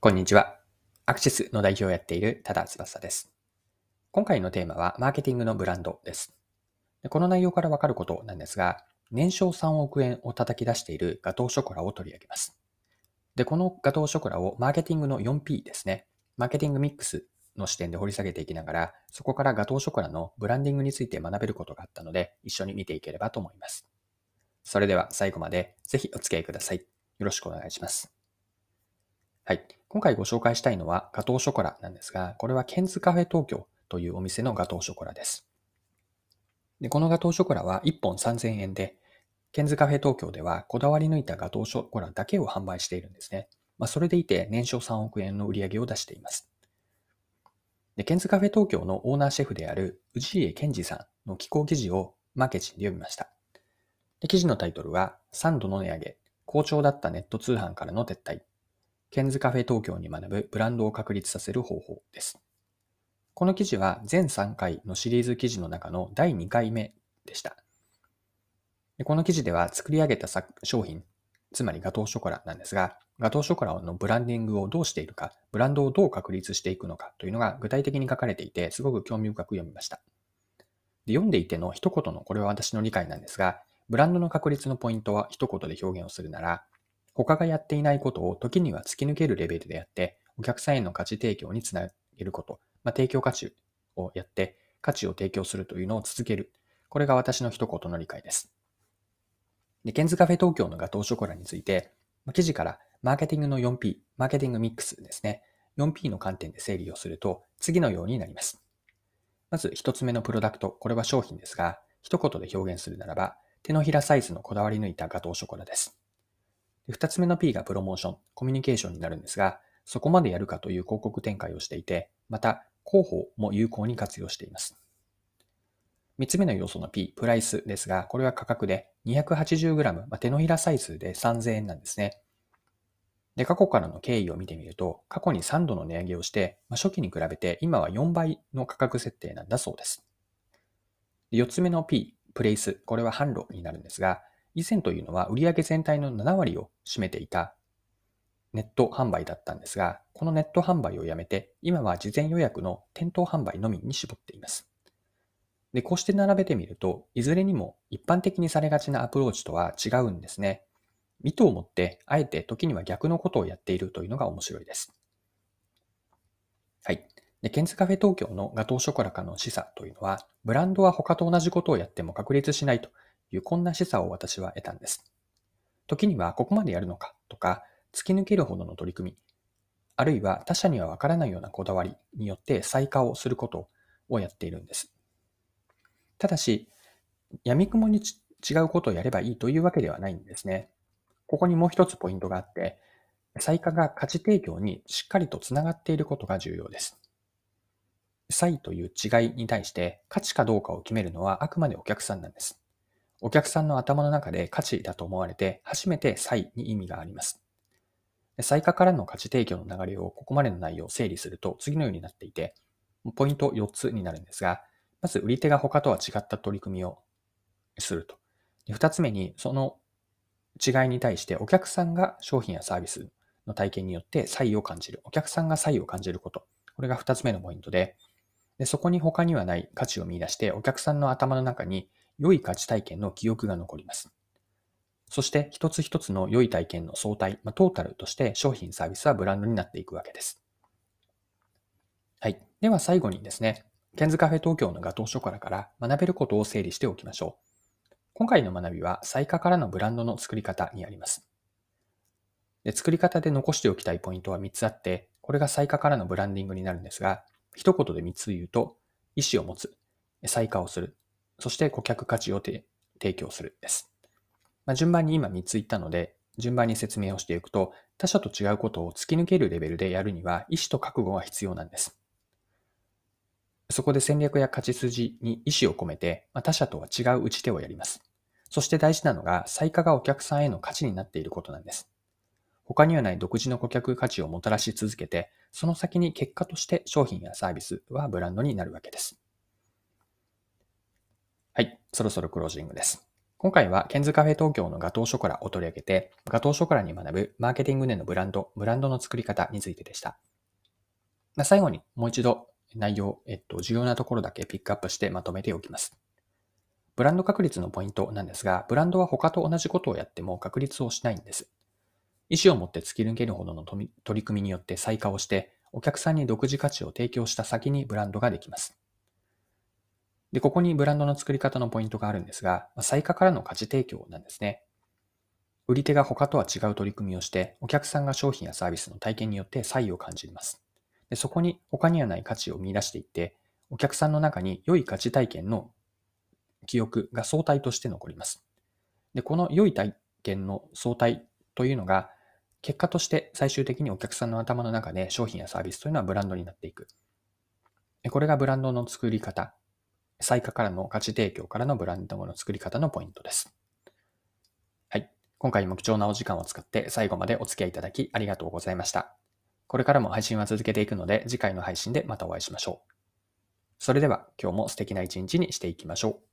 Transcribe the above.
こんにちは。アクシスの代表をやっている多田翼です。今回のテーマはマーケティングのブランドです。この内容からわかることなんですが、年商3億円を叩き出しているガトーショコラを取り上げます。で、このガトーショコラをマーケティングの 4P ですね。マーケティングミックスの視点で掘り下げていきながら、そこからガトーショコラのブランディングについて学べることがあったので、一緒に見ていければと思います。それでは最後までぜひお付き合いください。よろしくお願いします。はい。今回ご紹介したいのはガトーショコラなんですが、これはケンズカフェ東京というお店のガトーショコラです。でこのガトーショコラは1本3000円で、ケンズカフェ東京ではこだわり抜いたガトーショコラだけを販売しているんですね。まあ、それでいて年商3億円の売り上げを出しています。でケンズカフェ東京のオーナーシェフである氏家健二さんの寄稿記事をマーケチンで読みました。で記事のタイトルは3度の値上げ、好調だったネット通販からの撤退、ケンズカフェ東京に学ぶブランドを確立させる方法です。この記事は全3回のシリーズ記事の中の第2回目でした。この記事では作り上げた商品、つまりガトーショコラなんですが、ガトーショコラのブランディングをどうしているか、ブランドをどう確立していくのかというのが具体的に書かれていて、すごく興味深く読みました。で読んでいての一言のこれは私の理解なんですが、ブランドの確立のポイントは一言で表現をするなら、他がやっていないことを時には突き抜けるレベルでやって、お客さんへの価値提供につなげること、まあ、提供価値をやって、価値を提供するというのを続ける。これが私の一言の理解です。で、ケンズカフェ東京のガトーショコラについて、記事からマーケティングの 4P、マーケティングミックスですね。4P の観点で整理をすると、次のようになります。まず一つ目のプロダクト、これは商品ですが、一言で表現するならば、手のひらサイズのこだわり抜いたガトーショコラです。二つ目の P がプロモーション、コミュニケーションになるんですが、そこまでやるかという広告展開をしていて、また広報も有効に活用しています。三つ目の要素の P、プライスですが、これは価格で 280g、まあ、手のひらサイズで3000円なんですね。で、過去からの経緯を見てみると、過去に3度の値上げをして、まあ、初期に比べて今は4倍の価格設定なんだそうです。4つ目の P、プレイス、これは販路になるんですが、以前というのは売上全体の7割を占めていたネット販売だったんですが、このネット販売をやめて、今は事前予約の店頭販売のみに絞っています。で、こうして並べてみると、いずれにも一般的にされがちなアプローチとは違うんですね。意図を持って、あえて時には逆のことをやっているというのが面白いです。はい。で、ケンズカフェ東京のガトーショコラカの示唆というのは、ブランドは他と同じことをやっても確立しないというこんな示唆を私は得たんです。時にはここまでやるのかとか、突き抜けるほどの取り組み、あるいは他社にはわからないようなこだわりによって再化をすることをやっているんです。ただし、闇雲に違うことをやればいいというわけではないんですね。ここにもう一つポイントがあって、再化が価値提供にしっかりとつながっていることが重要です。差という違いに対して価値かどうかを決めるのはあくまでお客さんなんです。お客さんの頭の中で価値だと思われて、初めて差に意味があります。最価からの価値提供の流れをここまでの内容を整理すると次のようになっていて、ポイント4つになるんですが、まず売り手が他とは違った取り組みをすると。2つ目に、その違いに対してお客さんが商品やサービスの体験によって差異を感じる。お客さんが差異を感じること。これが2つ目のポイントで、でそこに他にはない価値を見出してお客さんの頭の中に良い価値体験の記憶が残ります。そして一つ一つの良い体験の相対、まあ、トータルとして商品サービスはブランドになっていくわけです。はい。では最後にですね、ケンズカフェ東京のガトーショコラから学べることを整理しておきましょう。今回の学びは最下からのブランドの作り方にあります。で作り方で残しておきたいポイントは3つあって、これが最下からのブランディングになるんですが、一言で3つ言うと、意思を持つ、最下をする、そして顧客価値を提供するです。まあ、順番に今3つ言ったので、順番に説明をしていくと、他者と違うことを突き抜けるレベルでやるには、意思と覚悟が必要なんです。そこで戦略や勝ち筋に意思を込めて、まあ、他者とは違う打ち手をやります。そして大事なのが、最価がお客さんへの価値になっていることなんです。他にはない独自の顧客価値をもたらし続けて、その先に結果として商品やサービスはブランドになるわけです。はい、そろそろクロージングです。今回はケンズカフェ東京のガトーショコラを取り上げて、ガトーショコラに学ぶマーケティングでのブランド、ブランドの作り方についてでした。まあ、最後にもう一度内容、えっと、重要なところだけピックアップしてまとめておきます。ブランド確立のポイントなんですが、ブランドは他と同じことをやっても確立をしないんです。意思を持って突き抜けるほどの取り組みによって再化をして、お客さんに独自価値を提供した先にブランドができます。で、ここにブランドの作り方のポイントがあるんですが、最価からの価値提供なんですね。売り手が他とは違う取り組みをして、お客さんが商品やサービスの体験によって差異を感じます。でそこに他にはない価値を見出していって、お客さんの中に良い価値体験の記憶が相対として残ります。で、この良い体験の相対というのが、結果として最終的にお客さんの頭の中で商品やサービスというのはブランドになっていく。これがブランドの作り方最下からの価値提供からのブランドの作り方のポイントです。はい。今回も貴重なお時間を使って最後までお付き合いいただきありがとうございました。これからも配信は続けていくので次回の配信でまたお会いしましょう。それでは今日も素敵な一日にしていきましょう。